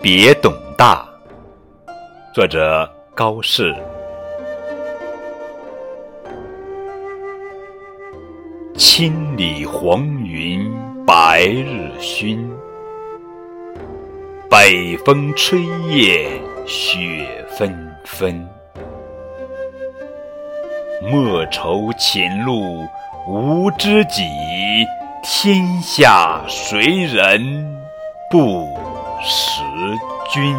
别董大，作者高适。千里黄云白日曛，北风吹雁雪纷纷。莫愁前路无知己，天下谁人不识君。